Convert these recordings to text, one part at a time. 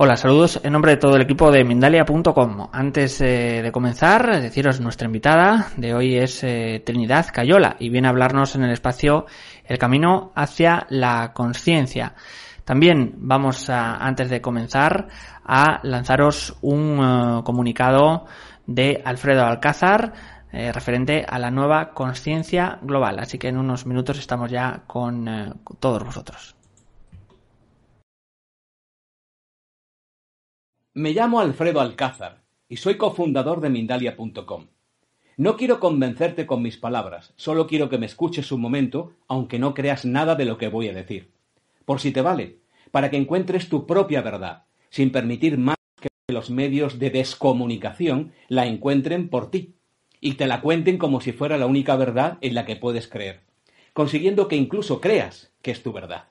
Hola, saludos en nombre de todo el equipo de Mindalia.com. Antes eh, de comenzar, deciros nuestra invitada de hoy es eh, Trinidad Cayola y viene a hablarnos en el espacio El camino hacia la conciencia. También vamos a, antes de comenzar, a lanzaros un eh, comunicado de Alfredo Alcázar referente a la nueva conciencia global. Así que en unos minutos estamos ya con todos vosotros. Me llamo Alfredo Alcázar y soy cofundador de Mindalia.com. No quiero convencerte con mis palabras, solo quiero que me escuches un momento, aunque no creas nada de lo que voy a decir. Por si te vale, para que encuentres tu propia verdad, sin permitir más que los medios de descomunicación la encuentren por ti y te la cuenten como si fuera la única verdad en la que puedes creer, consiguiendo que incluso creas que es tu verdad.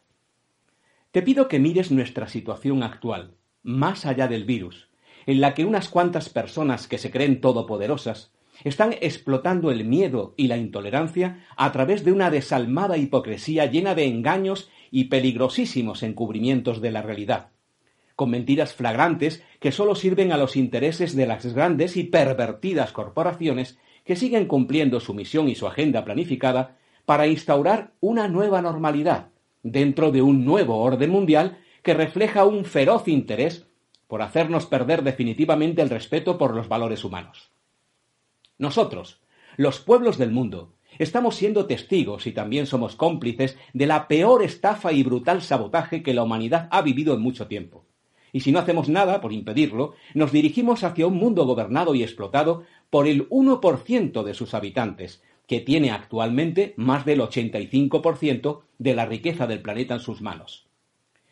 Te pido que mires nuestra situación actual, más allá del virus, en la que unas cuantas personas que se creen todopoderosas están explotando el miedo y la intolerancia a través de una desalmada hipocresía llena de engaños y peligrosísimos encubrimientos de la realidad, con mentiras flagrantes que sólo sirven a los intereses de las grandes y pervertidas corporaciones que siguen cumpliendo su misión y su agenda planificada para instaurar una nueva normalidad dentro de un nuevo orden mundial que refleja un feroz interés por hacernos perder definitivamente el respeto por los valores humanos. Nosotros, los pueblos del mundo, estamos siendo testigos y también somos cómplices de la peor estafa y brutal sabotaje que la humanidad ha vivido en mucho tiempo. Y si no hacemos nada por impedirlo, nos dirigimos hacia un mundo gobernado y explotado por el 1% de sus habitantes, que tiene actualmente más del 85% de la riqueza del planeta en sus manos.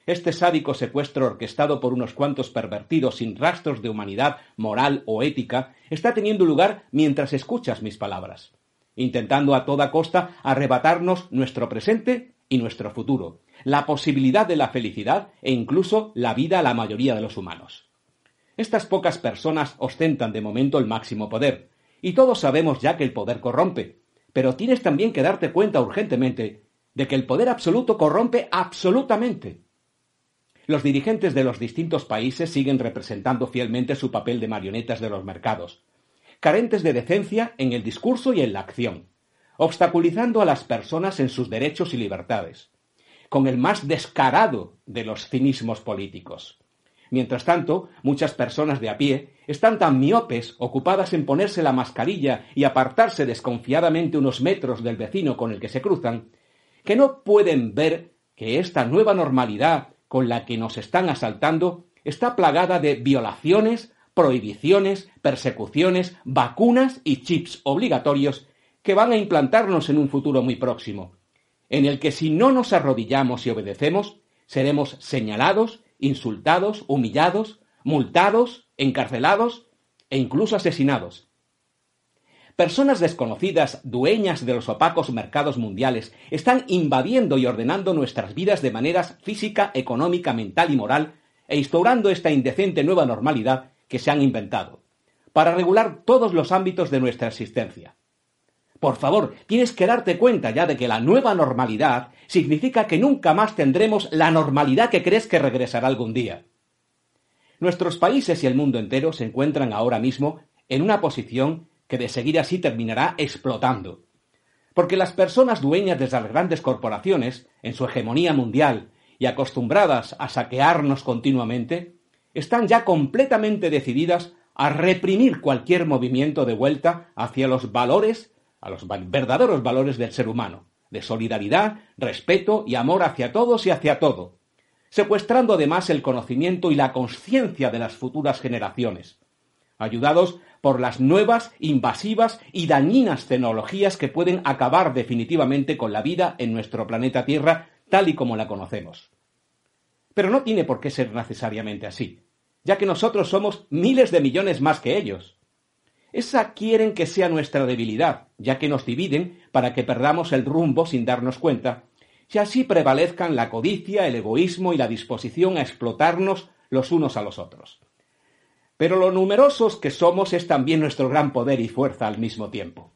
Este sádico secuestro orquestado por unos cuantos pervertidos sin rastros de humanidad, moral o ética está teniendo lugar mientras escuchas mis palabras, intentando a toda costa arrebatarnos nuestro presente y nuestro futuro, la posibilidad de la felicidad e incluso la vida a la mayoría de los humanos. Estas pocas personas ostentan de momento el máximo poder, y todos sabemos ya que el poder corrompe, pero tienes también que darte cuenta urgentemente de que el poder absoluto corrompe absolutamente los dirigentes de los distintos países siguen representando fielmente su papel de marionetas de los mercados, carentes de decencia en el discurso y en la acción, obstaculizando a las personas en sus derechos y libertades, con el más descarado de los cinismos políticos. Mientras tanto, muchas personas de a pie están tan miopes, ocupadas en ponerse la mascarilla y apartarse desconfiadamente unos metros del vecino con el que se cruzan, que no pueden ver que esta nueva normalidad con la que nos están asaltando está plagada de violaciones, prohibiciones, persecuciones, vacunas y chips obligatorios que van a implantarnos en un futuro muy próximo, en el que si no nos arrodillamos y obedecemos, seremos señalados, insultados, humillados, multados, encarcelados e incluso asesinados. Personas desconocidas, dueñas de los opacos mercados mundiales, están invadiendo y ordenando nuestras vidas de maneras física, económica, mental y moral, e instaurando esta indecente nueva normalidad que se han inventado, para regular todos los ámbitos de nuestra existencia. Por favor, tienes que darte cuenta ya de que la nueva normalidad significa que nunca más tendremos la normalidad que crees que regresará algún día. Nuestros países y el mundo entero se encuentran ahora mismo en una posición que de seguir así terminará explotando. Porque las personas dueñas de las grandes corporaciones, en su hegemonía mundial y acostumbradas a saquearnos continuamente, están ya completamente decididas a reprimir cualquier movimiento de vuelta hacia los valores, a los verdaderos valores del ser humano, de solidaridad, respeto y amor hacia todos y hacia todo, secuestrando además el conocimiento y la conciencia de las futuras generaciones, ayudados por las nuevas, invasivas y dañinas tecnologías que pueden acabar definitivamente con la vida en nuestro planeta Tierra tal y como la conocemos. Pero no tiene por qué ser necesariamente así, ya que nosotros somos miles de millones más que ellos. Esa quieren que sea nuestra debilidad, ya que nos dividen para que perdamos el rumbo sin darnos cuenta, y así prevalezcan la codicia, el egoísmo y la disposición a explotarnos los unos a los otros. Pero lo numerosos que somos es también nuestro gran poder y fuerza al mismo tiempo.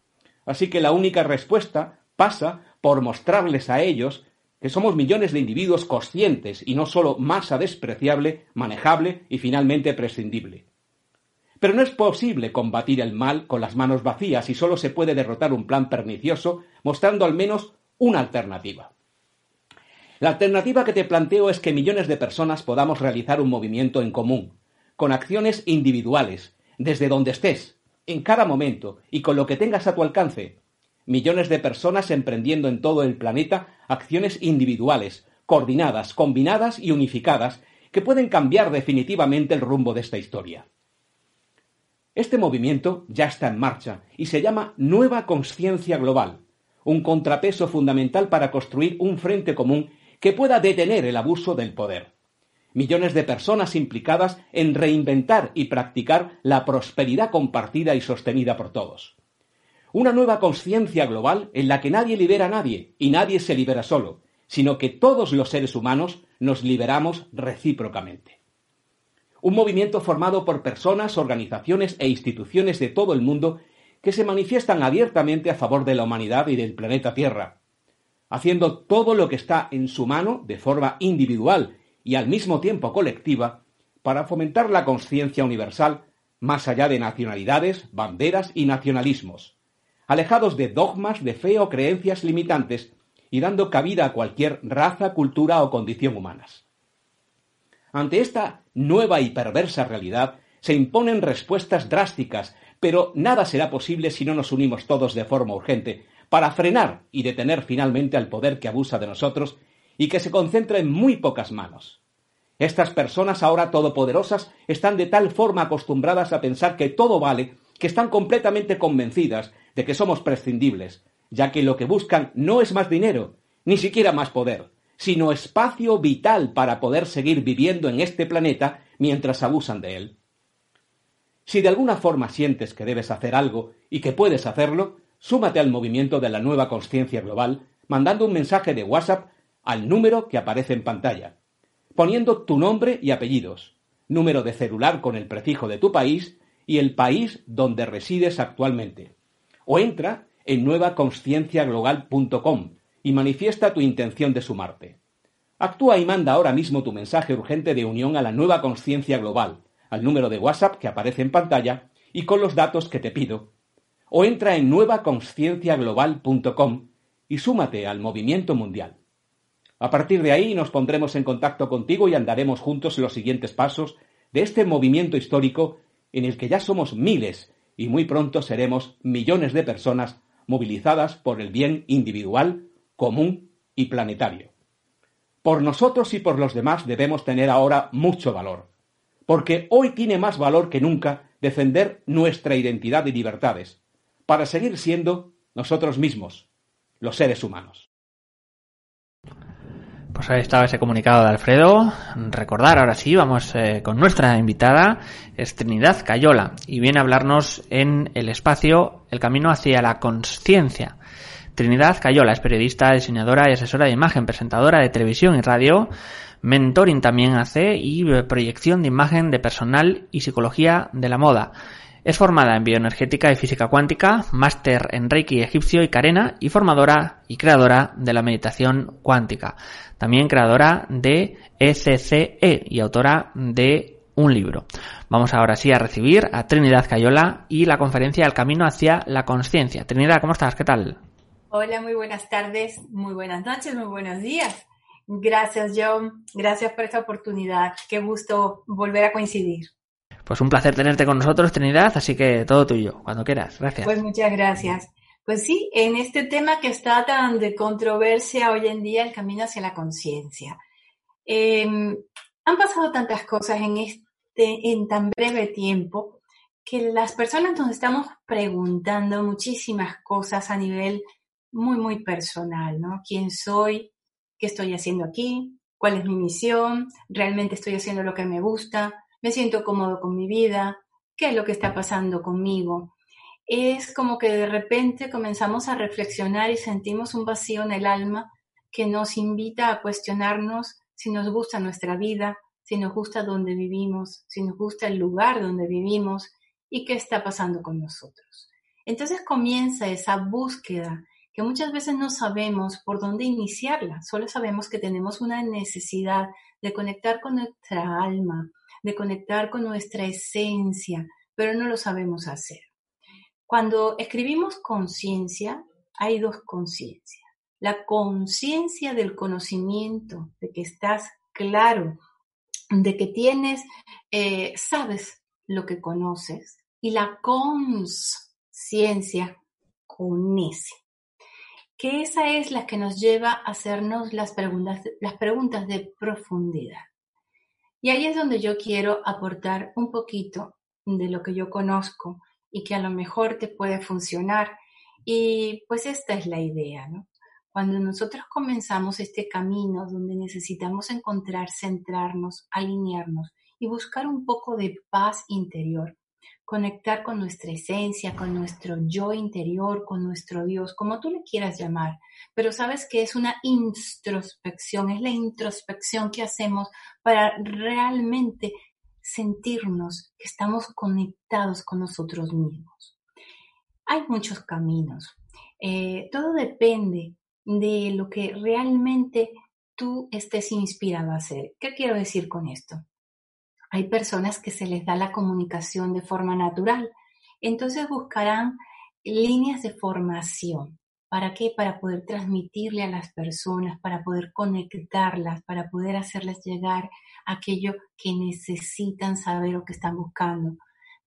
Así que la única respuesta pasa por mostrarles a ellos que somos millones de individuos conscientes y no solo masa despreciable, manejable y finalmente prescindible. Pero no es posible combatir el mal con las manos vacías y solo se puede derrotar un plan pernicioso mostrando al menos una alternativa. La alternativa que te planteo es que millones de personas podamos realizar un movimiento en común, con acciones individuales, desde donde estés, en cada momento y con lo que tengas a tu alcance. Millones de personas emprendiendo en todo el planeta acciones individuales, coordinadas, combinadas y unificadas, que pueden cambiar definitivamente el rumbo de esta historia. Este movimiento ya está en marcha y se llama Nueva Conciencia Global, un contrapeso fundamental para construir un frente común que pueda detener el abuso del poder millones de personas implicadas en reinventar y practicar la prosperidad compartida y sostenida por todos. Una nueva conciencia global en la que nadie libera a nadie y nadie se libera solo, sino que todos los seres humanos nos liberamos recíprocamente. Un movimiento formado por personas, organizaciones e instituciones de todo el mundo que se manifiestan abiertamente a favor de la humanidad y del planeta Tierra, haciendo todo lo que está en su mano de forma individual y al mismo tiempo colectiva para fomentar la conciencia universal más allá de nacionalidades, banderas y nacionalismos, alejados de dogmas de fe o creencias limitantes y dando cabida a cualquier raza, cultura o condición humanas. Ante esta nueva y perversa realidad se imponen respuestas drásticas, pero nada será posible si no nos unimos todos de forma urgente para frenar y detener finalmente al poder que abusa de nosotros y que se concentra en muy pocas manos. Estas personas ahora todopoderosas están de tal forma acostumbradas a pensar que todo vale, que están completamente convencidas de que somos prescindibles, ya que lo que buscan no es más dinero, ni siquiera más poder, sino espacio vital para poder seguir viviendo en este planeta mientras abusan de él. Si de alguna forma sientes que debes hacer algo y que puedes hacerlo, súmate al movimiento de la nueva conciencia global mandando un mensaje de WhatsApp al número que aparece en pantalla, poniendo tu nombre y apellidos, número de celular con el prefijo de tu país y el país donde resides actualmente. O entra en nuevaconscienciaglobal.com y manifiesta tu intención de sumarte. Actúa y manda ahora mismo tu mensaje urgente de unión a la nueva conciencia global, al número de WhatsApp que aparece en pantalla y con los datos que te pido. O entra en nuevaconscienciaglobal.com y súmate al movimiento mundial. A partir de ahí nos pondremos en contacto contigo y andaremos juntos los siguientes pasos de este movimiento histórico en el que ya somos miles y muy pronto seremos millones de personas movilizadas por el bien individual, común y planetario. Por nosotros y por los demás debemos tener ahora mucho valor, porque hoy tiene más valor que nunca defender nuestra identidad y libertades, para seguir siendo nosotros mismos, los seres humanos. Pues ahí estaba ese comunicado de Alfredo. Recordar, ahora sí, vamos eh, con nuestra invitada, es Trinidad Cayola, y viene a hablarnos en el espacio El Camino hacia la Conciencia. Trinidad Cayola es periodista, diseñadora y asesora de imagen, presentadora de televisión y radio, mentoring también hace y eh, proyección de imagen de personal y psicología de la moda. Es formada en bioenergética y física cuántica, máster en Reiki egipcio y Karena y formadora y creadora de la meditación cuántica. También creadora de ECCE e y autora de un libro. Vamos ahora sí a recibir a Trinidad Cayola y la conferencia El camino hacia la conciencia. Trinidad, ¿cómo estás? ¿Qué tal? Hola, muy buenas tardes, muy buenas noches, muy buenos días. Gracias, John. Gracias por esta oportunidad. Qué gusto volver a coincidir. Pues un placer tenerte con nosotros, Trinidad, así que todo tuyo, cuando quieras. Gracias. Pues muchas gracias. Pues sí, en este tema que está tan de controversia hoy en día, el camino hacia la conciencia. Em, han pasado tantas cosas en, este, en tan breve tiempo que las personas nos estamos preguntando muchísimas cosas a nivel muy, muy personal, ¿no? ¿Quién soy? ¿Qué estoy haciendo aquí? ¿Cuál es mi misión? ¿Realmente estoy haciendo lo que me gusta? ¿Me siento cómodo con mi vida? ¿Qué es lo que está pasando conmigo? Es como que de repente comenzamos a reflexionar y sentimos un vacío en el alma que nos invita a cuestionarnos si nos gusta nuestra vida, si nos gusta donde vivimos, si nos gusta el lugar donde vivimos y qué está pasando con nosotros. Entonces comienza esa búsqueda que muchas veces no sabemos por dónde iniciarla, solo sabemos que tenemos una necesidad de conectar con nuestra alma, de conectar con nuestra esencia, pero no lo sabemos hacer. Cuando escribimos conciencia, hay dos conciencias la conciencia del conocimiento, de que estás claro, de que tienes, eh, sabes lo que conoces, y la conciencia con ese. Que esa es la que nos lleva a hacernos las preguntas, las preguntas de profundidad. Y ahí es donde yo quiero aportar un poquito de lo que yo conozco y que a lo mejor te puede funcionar. Y pues esta es la idea, ¿no? Cuando nosotros comenzamos este camino donde necesitamos encontrar, centrarnos, alinearnos y buscar un poco de paz interior, conectar con nuestra esencia, con nuestro yo interior, con nuestro Dios, como tú le quieras llamar, pero sabes que es una introspección, es la introspección que hacemos para realmente sentirnos que estamos conectados con nosotros mismos. Hay muchos caminos. Eh, todo depende de lo que realmente tú estés inspirado a hacer. ¿Qué quiero decir con esto? Hay personas que se les da la comunicación de forma natural, entonces buscarán líneas de formación. ¿Para qué? Para poder transmitirle a las personas, para poder conectarlas, para poder hacerles llegar aquello que necesitan saber o que están buscando.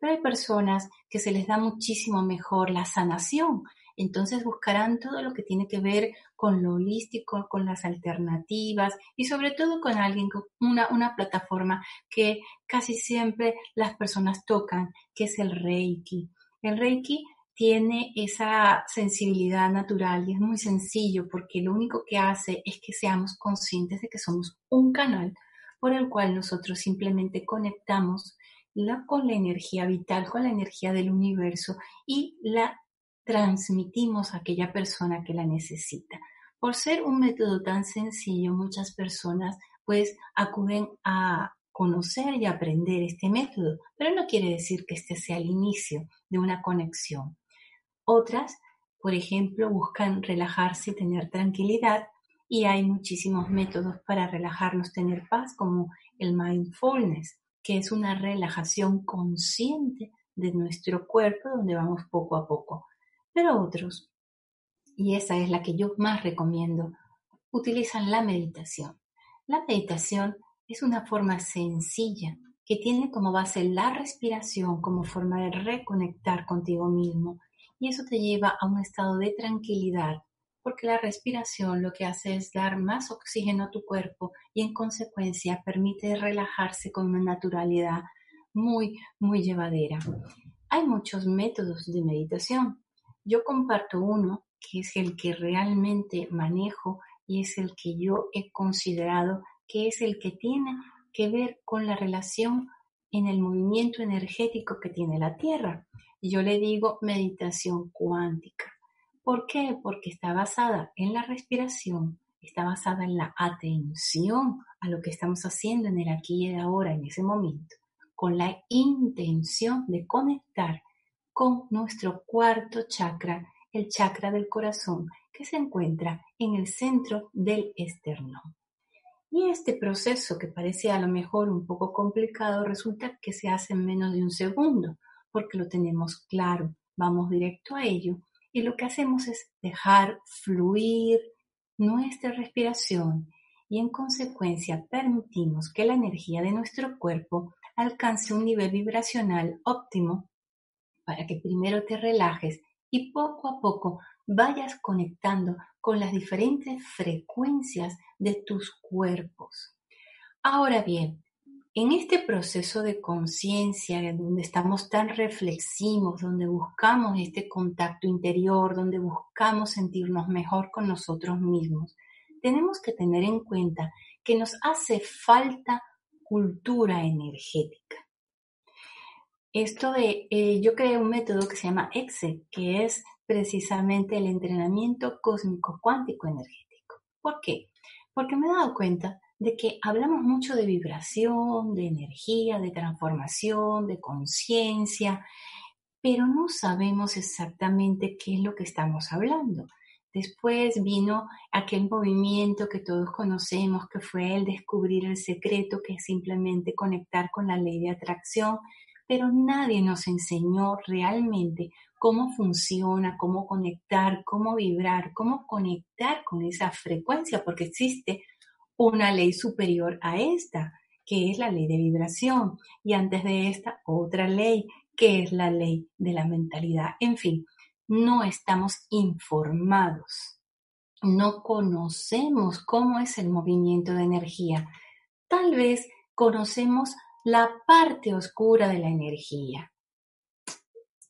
Pero hay personas que se les da muchísimo mejor la sanación, entonces buscarán todo lo que tiene que ver con lo holístico, con las alternativas y sobre todo con alguien, con una, una plataforma que casi siempre las personas tocan, que es el Reiki. El Reiki tiene esa sensibilidad natural y es muy sencillo porque lo único que hace es que seamos conscientes de que somos un canal por el cual nosotros simplemente conectamos la, con la energía vital, con la energía del universo y la transmitimos a aquella persona que la necesita. Por ser un método tan sencillo, muchas personas pues acuden a conocer y aprender este método, pero no quiere decir que este sea el inicio de una conexión. Otras, por ejemplo, buscan relajarse y tener tranquilidad y hay muchísimos métodos para relajarnos, tener paz, como el mindfulness, que es una relajación consciente de nuestro cuerpo donde vamos poco a poco pero otros, y esa es la que yo más recomiendo, utilizan la meditación. La meditación es una forma sencilla que tiene como base la respiración como forma de reconectar contigo mismo y eso te lleva a un estado de tranquilidad porque la respiración lo que hace es dar más oxígeno a tu cuerpo y en consecuencia permite relajarse con una naturalidad muy, muy llevadera. Hay muchos métodos de meditación. Yo comparto uno que es el que realmente manejo y es el que yo he considerado que es el que tiene que ver con la relación en el movimiento energético que tiene la Tierra. Yo le digo meditación cuántica. ¿Por qué? Porque está basada en la respiración, está basada en la atención a lo que estamos haciendo en el aquí y el ahora, en ese momento, con la intención de conectar con nuestro cuarto chakra, el chakra del corazón, que se encuentra en el centro del esternón. Y este proceso, que parece a lo mejor un poco complicado, resulta que se hace en menos de un segundo, porque lo tenemos claro, vamos directo a ello y lo que hacemos es dejar fluir nuestra respiración y en consecuencia permitimos que la energía de nuestro cuerpo alcance un nivel vibracional óptimo para que primero te relajes y poco a poco vayas conectando con las diferentes frecuencias de tus cuerpos. Ahora bien, en este proceso de conciencia, donde estamos tan reflexivos, donde buscamos este contacto interior, donde buscamos sentirnos mejor con nosotros mismos, tenemos que tener en cuenta que nos hace falta cultura energética. Esto de, eh, yo creé un método que se llama EXE, que es precisamente el entrenamiento cósmico cuántico energético. ¿Por qué? Porque me he dado cuenta de que hablamos mucho de vibración, de energía, de transformación, de conciencia, pero no sabemos exactamente qué es lo que estamos hablando. Después vino aquel movimiento que todos conocemos, que fue el descubrir el secreto, que es simplemente conectar con la ley de atracción, pero nadie nos enseñó realmente cómo funciona, cómo conectar, cómo vibrar, cómo conectar con esa frecuencia, porque existe una ley superior a esta, que es la ley de vibración, y antes de esta otra ley, que es la ley de la mentalidad. En fin, no estamos informados, no conocemos cómo es el movimiento de energía. Tal vez conocemos la parte oscura de la energía,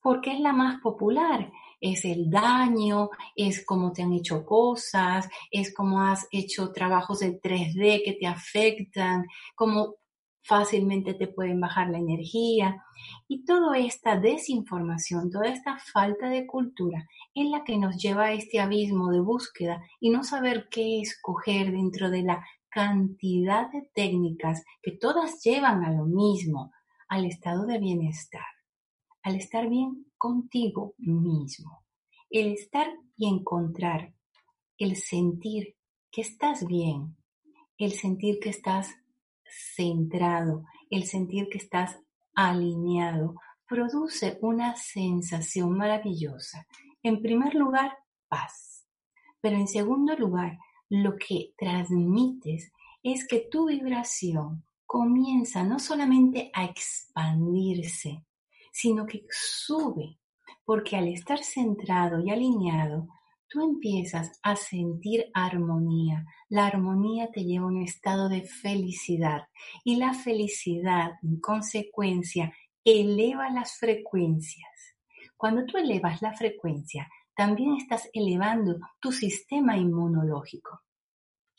porque es la más popular. Es el daño, es cómo te han hecho cosas, es cómo has hecho trabajos de 3D que te afectan, cómo fácilmente te pueden bajar la energía. Y toda esta desinformación, toda esta falta de cultura es la que nos lleva a este abismo de búsqueda y no saber qué escoger dentro de la cantidad de técnicas que todas llevan a lo mismo, al estado de bienestar, al estar bien contigo mismo, el estar y encontrar, el sentir que estás bien, el sentir que estás centrado, el sentir que estás alineado, produce una sensación maravillosa. En primer lugar, paz. Pero en segundo lugar, lo que transmites es que tu vibración comienza no solamente a expandirse, sino que sube, porque al estar centrado y alineado, tú empiezas a sentir armonía. La armonía te lleva a un estado de felicidad y la felicidad, en consecuencia, eleva las frecuencias. Cuando tú elevas la frecuencia, también estás elevando tu sistema inmunológico.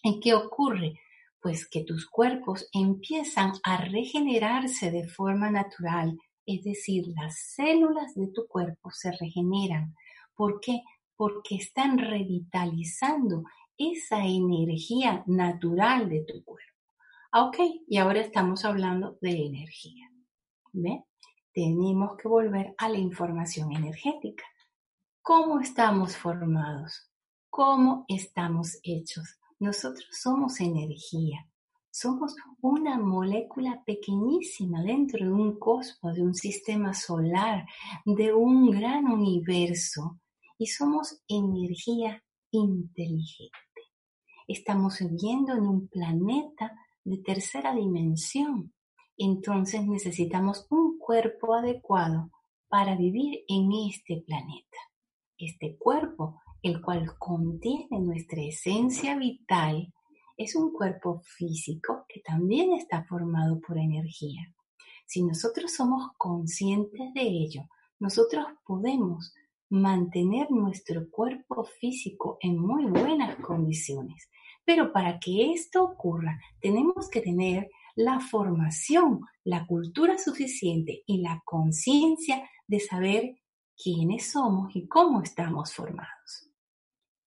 ¿Y qué ocurre? Pues que tus cuerpos empiezan a regenerarse de forma natural, es decir, las células de tu cuerpo se regeneran. ¿Por qué? porque están revitalizando esa energía natural de tu cuerpo. Ah, ok, y ahora estamos hablando de energía. ¿Ve? Tenemos que volver a la información energética. ¿Cómo estamos formados? ¿Cómo estamos hechos? Nosotros somos energía. Somos una molécula pequeñísima dentro de un cosmos, de un sistema solar, de un gran universo y somos energía inteligente. Estamos viviendo en un planeta de tercera dimensión. Entonces necesitamos un cuerpo adecuado para vivir en este planeta. Este cuerpo, el cual contiene nuestra esencia vital, es un cuerpo físico que también está formado por energía. Si nosotros somos conscientes de ello, nosotros podemos mantener nuestro cuerpo físico en muy buenas condiciones. Pero para que esto ocurra, tenemos que tener la formación, la cultura suficiente y la conciencia de saber quiénes somos y cómo estamos formados.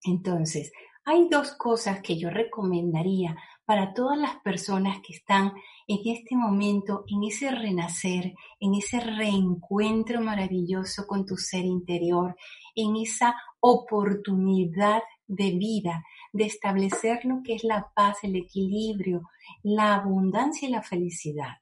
Entonces, hay dos cosas que yo recomendaría para todas las personas que están en este momento, en ese renacer, en ese reencuentro maravilloso con tu ser interior, en esa oportunidad de vida, de establecer lo que es la paz, el equilibrio, la abundancia y la felicidad.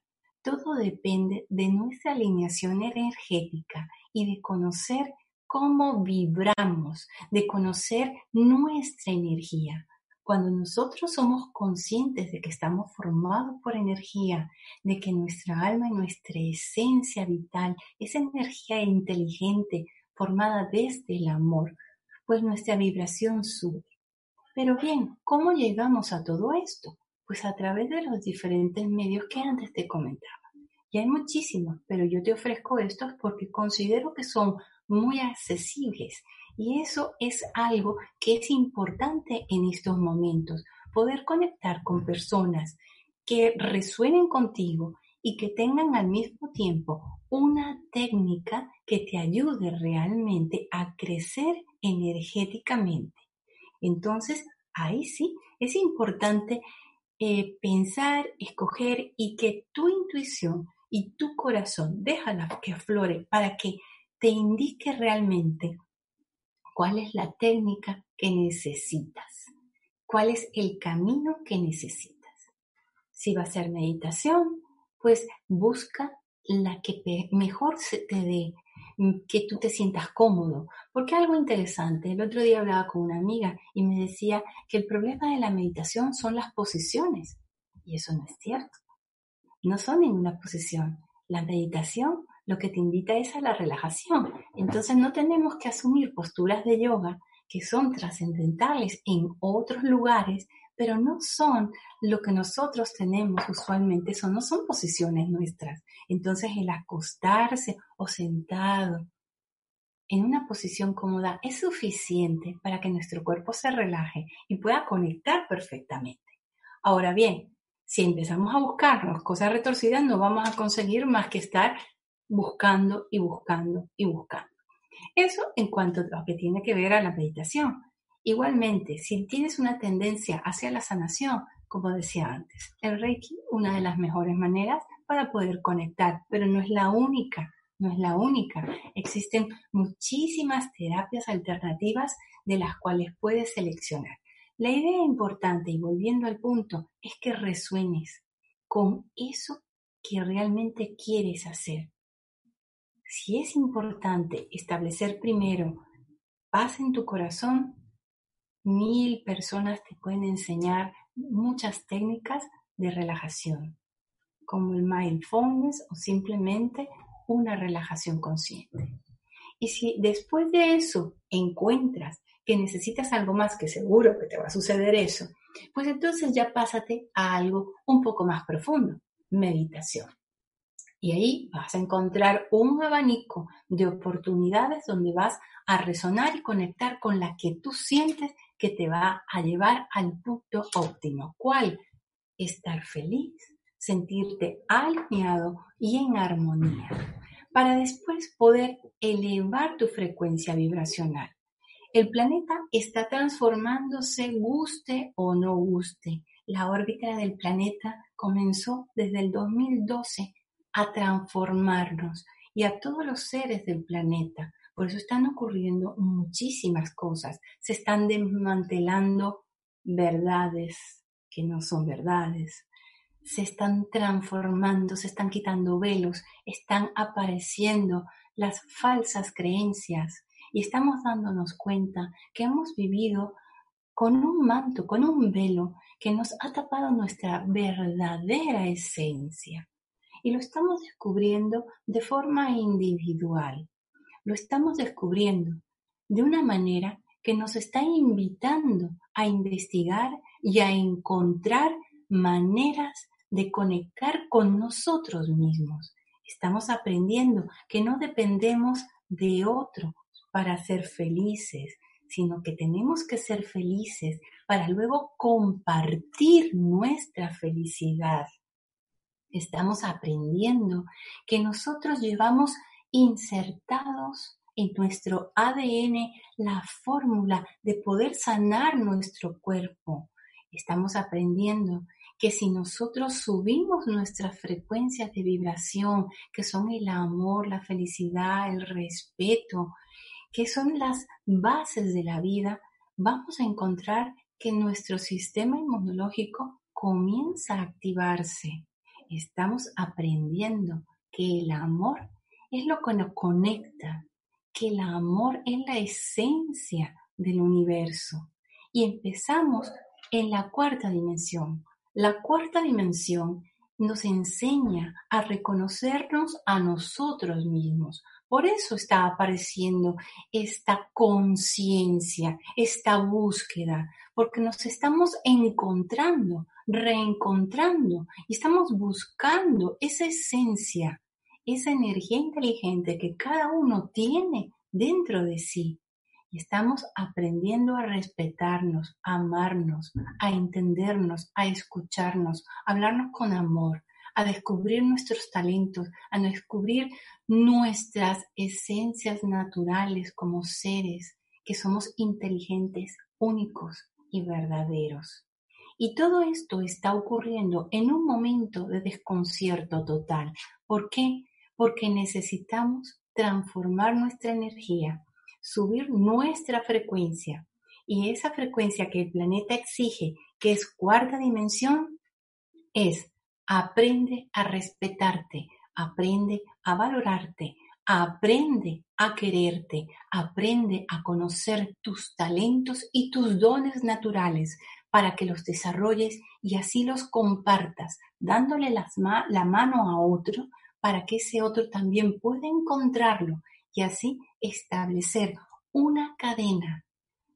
Todo depende de nuestra alineación energética y de conocer cómo vibramos, de conocer nuestra energía. Cuando nosotros somos conscientes de que estamos formados por energía, de que nuestra alma y nuestra esencia vital es energía inteligente formada desde el amor, pues nuestra vibración sube. Pero bien, ¿cómo llegamos a todo esto? Pues a través de los diferentes medios que antes te comentaba. Y hay muchísimos, pero yo te ofrezco estos porque considero que son muy accesibles. Y eso es algo que es importante en estos momentos, poder conectar con personas que resuenen contigo y que tengan al mismo tiempo una técnica que te ayude realmente a crecer energéticamente. Entonces, ahí sí, es importante eh, pensar, escoger y que tu intuición y tu corazón déjala que aflore para que te indique realmente cuál es la técnica que necesitas, cuál es el camino que necesitas. Si va a ser meditación, pues busca la que mejor se te dé, que tú te sientas cómodo. Porque algo interesante, el otro día hablaba con una amiga y me decía que el problema de la meditación son las posiciones. Y eso no es cierto. No son ninguna posición. La meditación lo que te invita es a la relajación. Entonces no tenemos que asumir posturas de yoga que son trascendentales en otros lugares pero no son lo que nosotros tenemos usualmente, son, no son posiciones nuestras. Entonces el acostarse o sentado en una posición cómoda es suficiente para que nuestro cuerpo se relaje y pueda conectar perfectamente. Ahora bien, si empezamos a buscarnos cosas retorcidas, no vamos a conseguir más que estar buscando y buscando y buscando. Eso en cuanto a lo que tiene que ver a la meditación. Igualmente, si tienes una tendencia hacia la sanación, como decía antes, el Reiki, una de las mejores maneras para poder conectar, pero no es la única, no es la única. Existen muchísimas terapias alternativas de las cuales puedes seleccionar. La idea importante, y volviendo al punto, es que resuenes con eso que realmente quieres hacer. Si es importante establecer primero paz en tu corazón, mil personas te pueden enseñar muchas técnicas de relajación, como el mindfulness o simplemente una relajación consciente. Y si después de eso encuentras que necesitas algo más, que seguro que te va a suceder eso, pues entonces ya pásate a algo un poco más profundo, meditación. Y ahí vas a encontrar un abanico de oportunidades donde vas a resonar y conectar con la que tú sientes que te va a llevar al punto óptimo. ¿Cuál? Estar feliz, sentirte alineado y en armonía, para después poder elevar tu frecuencia vibracional. El planeta está transformándose, guste o no guste. La órbita del planeta comenzó desde el 2012 a transformarnos y a todos los seres del planeta por eso están ocurriendo muchísimas cosas. Se están desmantelando verdades que no son verdades. Se están transformando, se están quitando velos, están apareciendo las falsas creencias y estamos dándonos cuenta que hemos vivido con un manto, con un velo que nos ha tapado nuestra verdadera esencia. Y lo estamos descubriendo de forma individual lo estamos descubriendo de una manera que nos está invitando a investigar y a encontrar maneras de conectar con nosotros mismos. Estamos aprendiendo que no dependemos de otro para ser felices, sino que tenemos que ser felices para luego compartir nuestra felicidad. Estamos aprendiendo que nosotros llevamos insertados en nuestro ADN la fórmula de poder sanar nuestro cuerpo. Estamos aprendiendo que si nosotros subimos nuestras frecuencias de vibración, que son el amor, la felicidad, el respeto, que son las bases de la vida, vamos a encontrar que nuestro sistema inmunológico comienza a activarse. Estamos aprendiendo que el amor es lo que nos conecta, que el amor es la esencia del universo. Y empezamos en la cuarta dimensión. La cuarta dimensión nos enseña a reconocernos a nosotros mismos, Por eso está apareciendo esta conciencia, esta búsqueda, porque nos estamos encontrando, reencontrando y estamos buscando esa esencia, esa energía inteligente que cada uno tiene dentro de sí. Estamos aprendiendo a respetarnos, a amarnos, a entendernos, a escucharnos, a hablarnos con amor, a descubrir nuestros talentos, a descubrir nuestras esencias naturales como seres que somos inteligentes, únicos y verdaderos. Y todo esto está ocurriendo en un momento de desconcierto total. ¿Por qué? Porque necesitamos transformar nuestra energía, subir nuestra frecuencia. Y esa frecuencia que el planeta exige, que es cuarta dimensión, es Aprende a respetarte, aprende a valorarte, aprende a quererte, aprende a conocer tus talentos y tus dones naturales para que los desarrolles y así los compartas, dándole la mano a otro para que ese otro también pueda encontrarlo y así establecer una cadena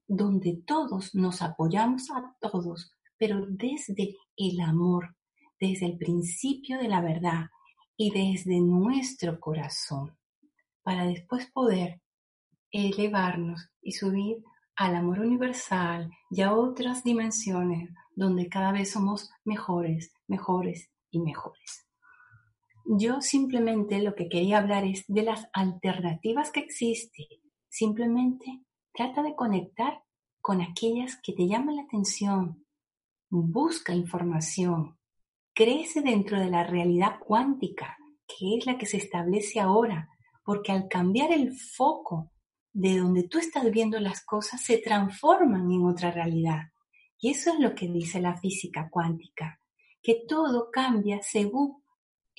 donde todos nos apoyamos a todos, pero desde el amor, desde el principio de la verdad y desde nuestro corazón, para después poder elevarnos y subir al amor universal y a otras dimensiones donde cada vez somos mejores, mejores y mejores. Yo simplemente lo que quería hablar es de las alternativas que existen. Simplemente trata de conectar con aquellas que te llaman la atención. Busca información, crece dentro de la realidad cuántica, que es la que se establece ahora, porque al cambiar el foco de donde tú estás viendo las cosas, se transforman en otra realidad. Y eso es lo que dice la física cuántica, que todo cambia según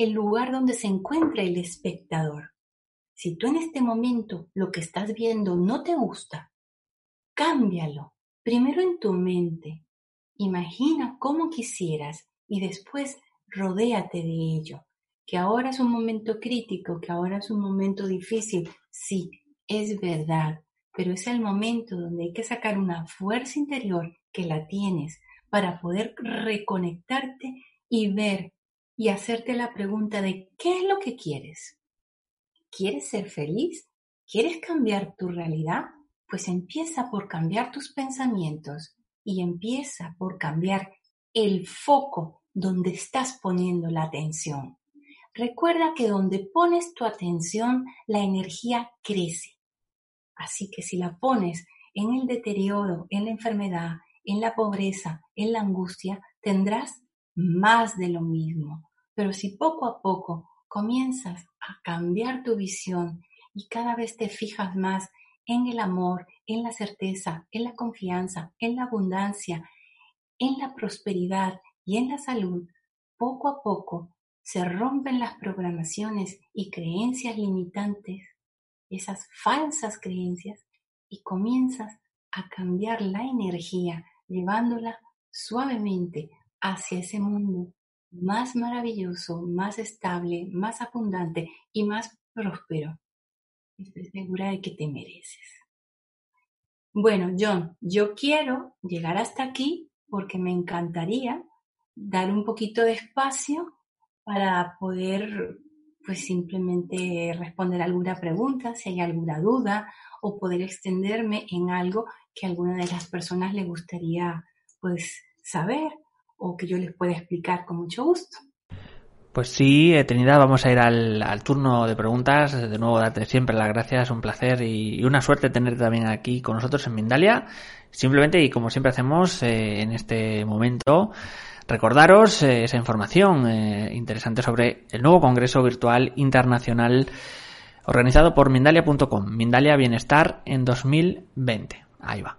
el lugar donde se encuentra el espectador. Si tú en este momento lo que estás viendo no te gusta, cámbialo. Primero en tu mente. Imagina cómo quisieras y después rodéate de ello. Que ahora es un momento crítico, que ahora es un momento difícil, sí, es verdad, pero es el momento donde hay que sacar una fuerza interior que la tienes para poder reconectarte y ver y hacerte la pregunta de ¿qué es lo que quieres? ¿Quieres ser feliz? ¿Quieres cambiar tu realidad? Pues empieza por cambiar tus pensamientos y empieza por cambiar el foco donde estás poniendo la atención. Recuerda que donde pones tu atención, la energía crece. Así que si la pones en el deterioro, en la enfermedad, en la pobreza, en la angustia, tendrás más de lo mismo. Pero si poco a poco comienzas a cambiar tu visión y cada vez te fijas más en el amor, en la certeza, en la confianza, en la abundancia, en la prosperidad, y en la salud, poco a poco se rompen las programaciones y creencias limitantes, esas falsas creencias, y comienzas a cambiar la energía, llevándola suavemente hacia ese mundo más maravilloso, más estable, más abundante y más próspero. Estoy segura de que te mereces. Bueno, John, yo quiero llegar hasta aquí porque me encantaría dar un poquito de espacio para poder pues simplemente responder alguna pregunta, si hay alguna duda o poder extenderme en algo que a alguna de las personas le gustaría pues saber o que yo les pueda explicar con mucho gusto. Pues sí, Trinidad, vamos a ir al, turno de preguntas. De nuevo, darte siempre las gracias, un placer y, una suerte tenerte también aquí con nosotros en Mindalia. Simplemente, y como siempre hacemos eh, en este momento, Recordaros eh, esa información eh, interesante sobre el nuevo Congreso Virtual Internacional organizado por Mindalia.com, Mindalia Bienestar en 2020. Ahí va.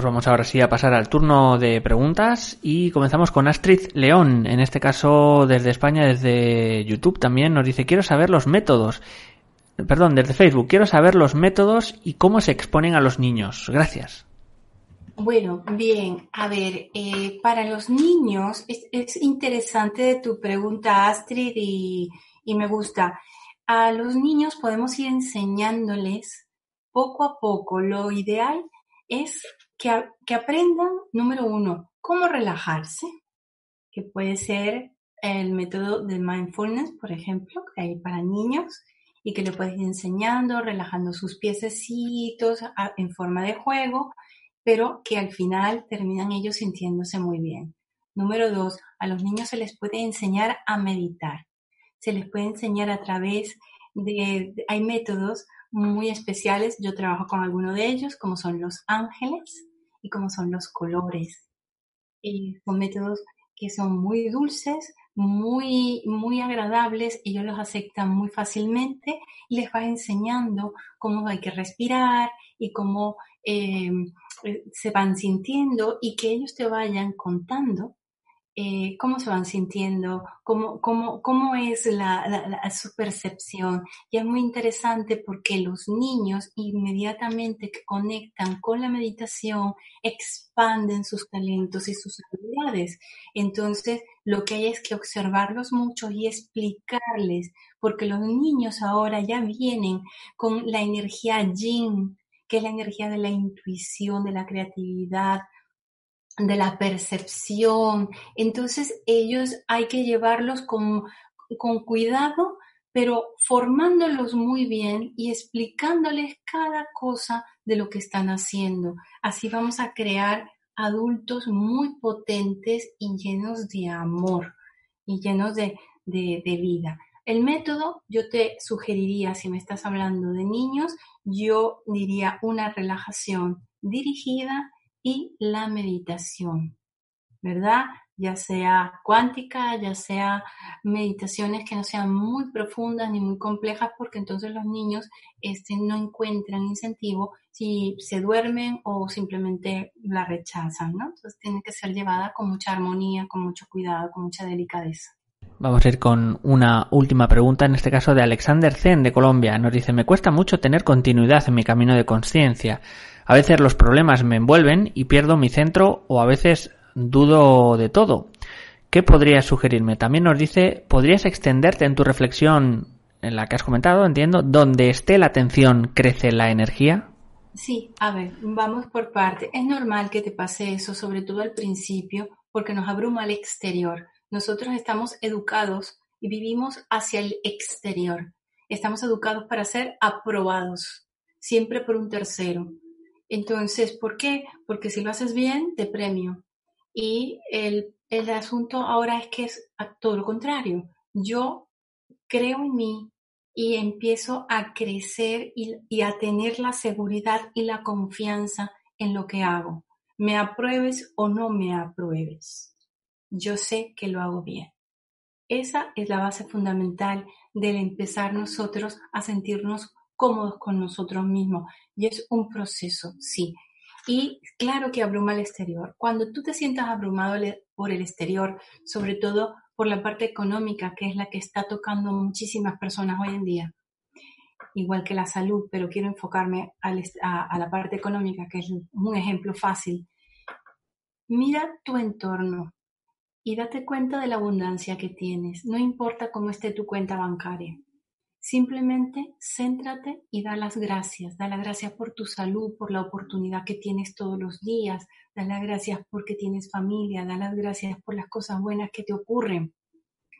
Pues vamos ahora sí a pasar al turno de preguntas y comenzamos con Astrid León, en este caso desde España, desde YouTube también, nos dice quiero saber los métodos, perdón, desde Facebook, quiero saber los métodos y cómo se exponen a los niños. Gracias. Bueno, bien, a ver, eh, para los niños es, interesante tu pregunta, Astrid, y me gusta. A los niños podemos ir enseñándoles poco a poco. Lo ideal es que, aprendan, número uno, cómo relajarse, que puede ser el método de mindfulness, por ejemplo, que hay para niños y que le puedes ir enseñando, relajando sus piececitos en forma de juego, pero que al final terminan ellos sintiéndose muy bien. Número dos, a los niños se les puede enseñar a meditar. Se les puede enseñar a través de, hay métodos muy especiales, yo trabajo con alguno de ellos, como son los ángeles, y cómo son los colores. Y son métodos que son muy dulces, muy, muy agradables, ellos los aceptan muy fácilmente y les va enseñando cómo hay que respirar y cómo eh, se van sintiendo y que ellos te vayan contando eh, cómo se van sintiendo, cómo, cómo, cómo es la, su percepción. Y es muy interesante porque los niños inmediatamente que conectan con la meditación expanden sus talentos y sus habilidades. Entonces, lo que hay es que observarlos mucho y explicarles, porque los niños ahora ya vienen con la energía yin, que es la energía de la intuición, de la creatividad, de la percepción. Entonces ellos hay que llevarlos con, con cuidado, pero formándolos muy bien y explicándoles cada cosa de lo que están haciendo. Así vamos a crear adultos muy potentes y llenos de amor y llenos de, de, de vida. El método, yo te sugeriría, si me estás hablando de niños, yo diría una relajación dirigida y la meditación, ¿verdad? Ya sea cuántica, ya sea meditaciones que no sean muy profundas ni muy complejas, porque entonces los niños este, no encuentran incentivo si se duermen o simplemente la rechazan, ¿no? Entonces tiene que ser llevada con mucha armonía, con mucho cuidado, con mucha delicadeza. Vamos a ir con una última pregunta, en este caso de Alexander Zen de Colombia. Nos dice, me cuesta mucho tener continuidad en mi camino de conciencia. A veces los problemas me envuelven y pierdo mi centro o a veces dudo de todo. ¿Qué podrías sugerirme? También nos dice, ¿podrías extenderte en tu reflexión en la que has comentado, entiendo, donde esté la atención crece la energía? Sí, a ver, vamos por parte. Es normal que te pase eso, sobre todo al principio, porque nos abruma el exterior. Nosotros estamos educados y vivimos hacia el exterior. Estamos educados para ser aprobados, siempre por un tercero. Entonces, ¿por qué? Porque si lo haces bien, te premio. Y el, el asunto ahora es que es todo lo contrario. Yo creo en mí y empiezo a crecer y, y a tener la seguridad y la confianza en lo que hago. Me apruebes o no me apruebes. Yo sé que lo hago bien. Esa es la base fundamental del empezar nosotros a sentirnos cómodos con nosotros mismos. Y es un proceso, sí. Y claro que abruma el exterior. Cuando tú te sientas abrumado por el exterior, sobre todo por la parte económica, que es la que está tocando muchísimas personas hoy en día, igual que la salud, pero quiero enfocarme a, la parte económica, que es un ejemplo fácil. Mira tu entorno y date cuenta de la abundancia que tienes, no importa cómo esté tu cuenta bancaria. Simplemente céntrate y da las gracias. Da las gracias por tu salud, por la oportunidad que tienes todos los días. Da las gracias porque tienes familia. Da las gracias por las cosas buenas que te ocurren.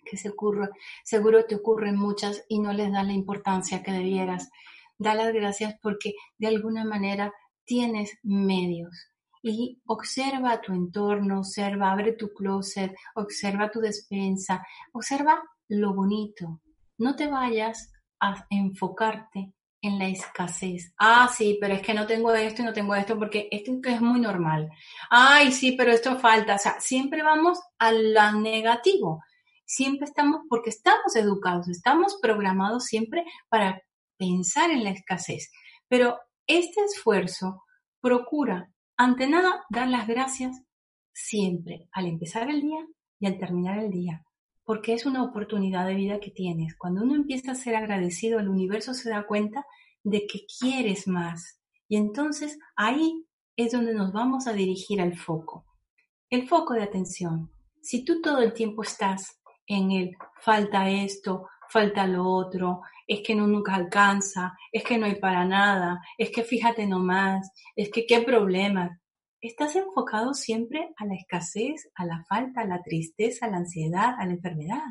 Que se ocurre, seguro te ocurren muchas y no les das la importancia que debieras. da las gracias porque de alguna manera tienes medios. Y observa tu entorno, observa, abre tu closet, observa tu despensa, observa lo bonito. No te vayas a enfocarte en la escasez. Ah, sí, pero es que no tengo esto y no tengo esto porque esto es muy normal. Ay, sí, pero esto falta. O sea, siempre vamos a lo negativo. Siempre estamos, porque estamos educados, estamos programados siempre para pensar en la escasez. Pero este esfuerzo procura, ante nada, dar las gracias siempre, al empezar el día y al terminar el día porque es una oportunidad de vida que tienes. Cuando uno empieza a ser agradecido, el universo se da cuenta de que quieres más. Y entonces ahí es donde nos vamos a dirigir al foco. El foco de atención. Si tú todo el tiempo estás en el falta esto, falta lo otro, es que no nunca alcanza, es que no hay para nada, es que fíjate nomás, es que qué problema estás enfocado siempre a la escasez, a la falta, a la tristeza, a la ansiedad, a la enfermedad.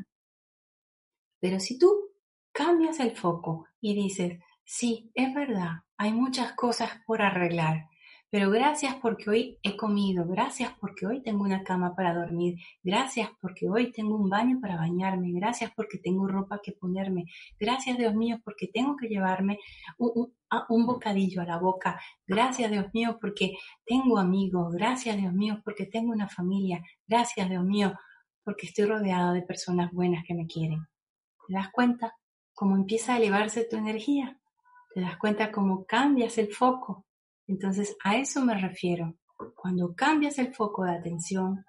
Pero si tú cambias el foco y dices, sí, es verdad, hay muchas cosas por arreglar, pero gracias porque hoy he comido, gracias porque hoy tengo una cama para dormir, gracias porque hoy tengo un baño para bañarme, gracias porque tengo ropa que ponerme, gracias Dios mío porque tengo que llevarme un, bocadillo a la boca, gracias Dios mío porque tengo amigos, gracias Dios mío porque tengo una familia, gracias Dios mío porque estoy rodeado de personas buenas que me quieren. ¿Te das cuenta cómo empieza a elevarse tu energía? ¿Te das cuenta cómo cambias el foco? Entonces, a eso me refiero. Cuando cambias el foco de atención,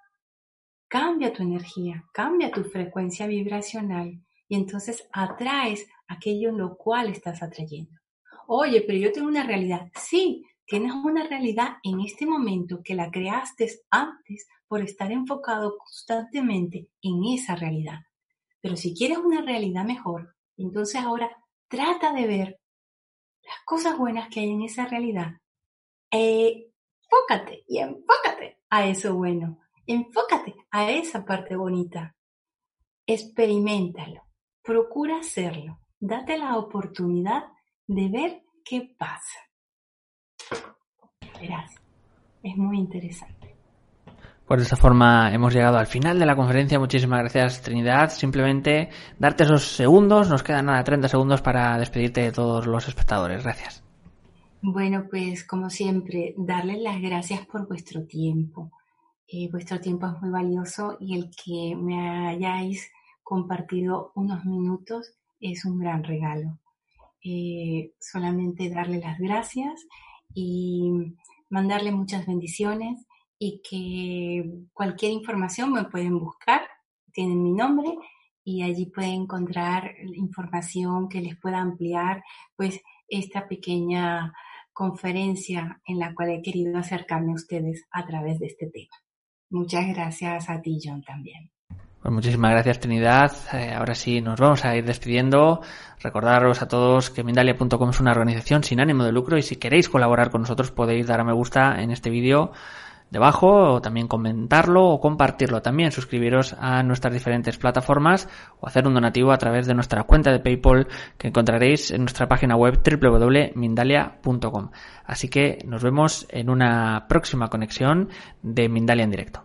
cambia tu energía, cambia tu frecuencia vibracional y entonces atraes aquello en lo cual estás atrayendo. Oye, pero yo tengo una realidad. Sí, tienes una realidad en este momento que la creaste antes por estar enfocado constantemente en esa realidad. Pero si quieres una realidad mejor, entonces ahora trata de ver las cosas buenas que hay en esa realidad enfócate y enfócate a eso bueno. Enfócate a esa parte bonita. Experimentalo. Procura hacerlo. Date la oportunidad de ver qué pasa. Verás, es muy interesante. Pues de esta forma hemos llegado al final de la conferencia. Muchísimas gracias, Trinidad. Simplemente darte esos segundos. Nos quedan nada, 30 segundos para despedirte de todos los espectadores. Gracias. Bueno, pues como siempre, darles las gracias por vuestro tiempo. Eh, vuestro tiempo es muy valioso y el que me hayáis compartido unos minutos es un gran regalo. Eh, solamente darle las gracias y mandarle muchas bendiciones y que cualquier información me pueden buscar, tienen mi nombre y allí pueden encontrar información que les pueda ampliar pues esta pequeña conferencia en la cual he querido acercarme a ustedes a través de este tema. Muchas gracias a ti, John, también. Pues muchísimas gracias, Trinidad. Eh, ahora sí, nos vamos a ir despidiendo. Recordaros a todos que Mindalia.com es una organización sin ánimo de lucro y si queréis colaborar con nosotros podéis dar a me gusta en este vídeo debajo, o también comentarlo o compartirlo. También suscribiros a nuestras diferentes plataformas o hacer un donativo a través de nuestra cuenta de PayPal que encontraréis en nuestra página web www.mindalia.com. Así que nos vemos en una próxima conexión de Mindalia en directo.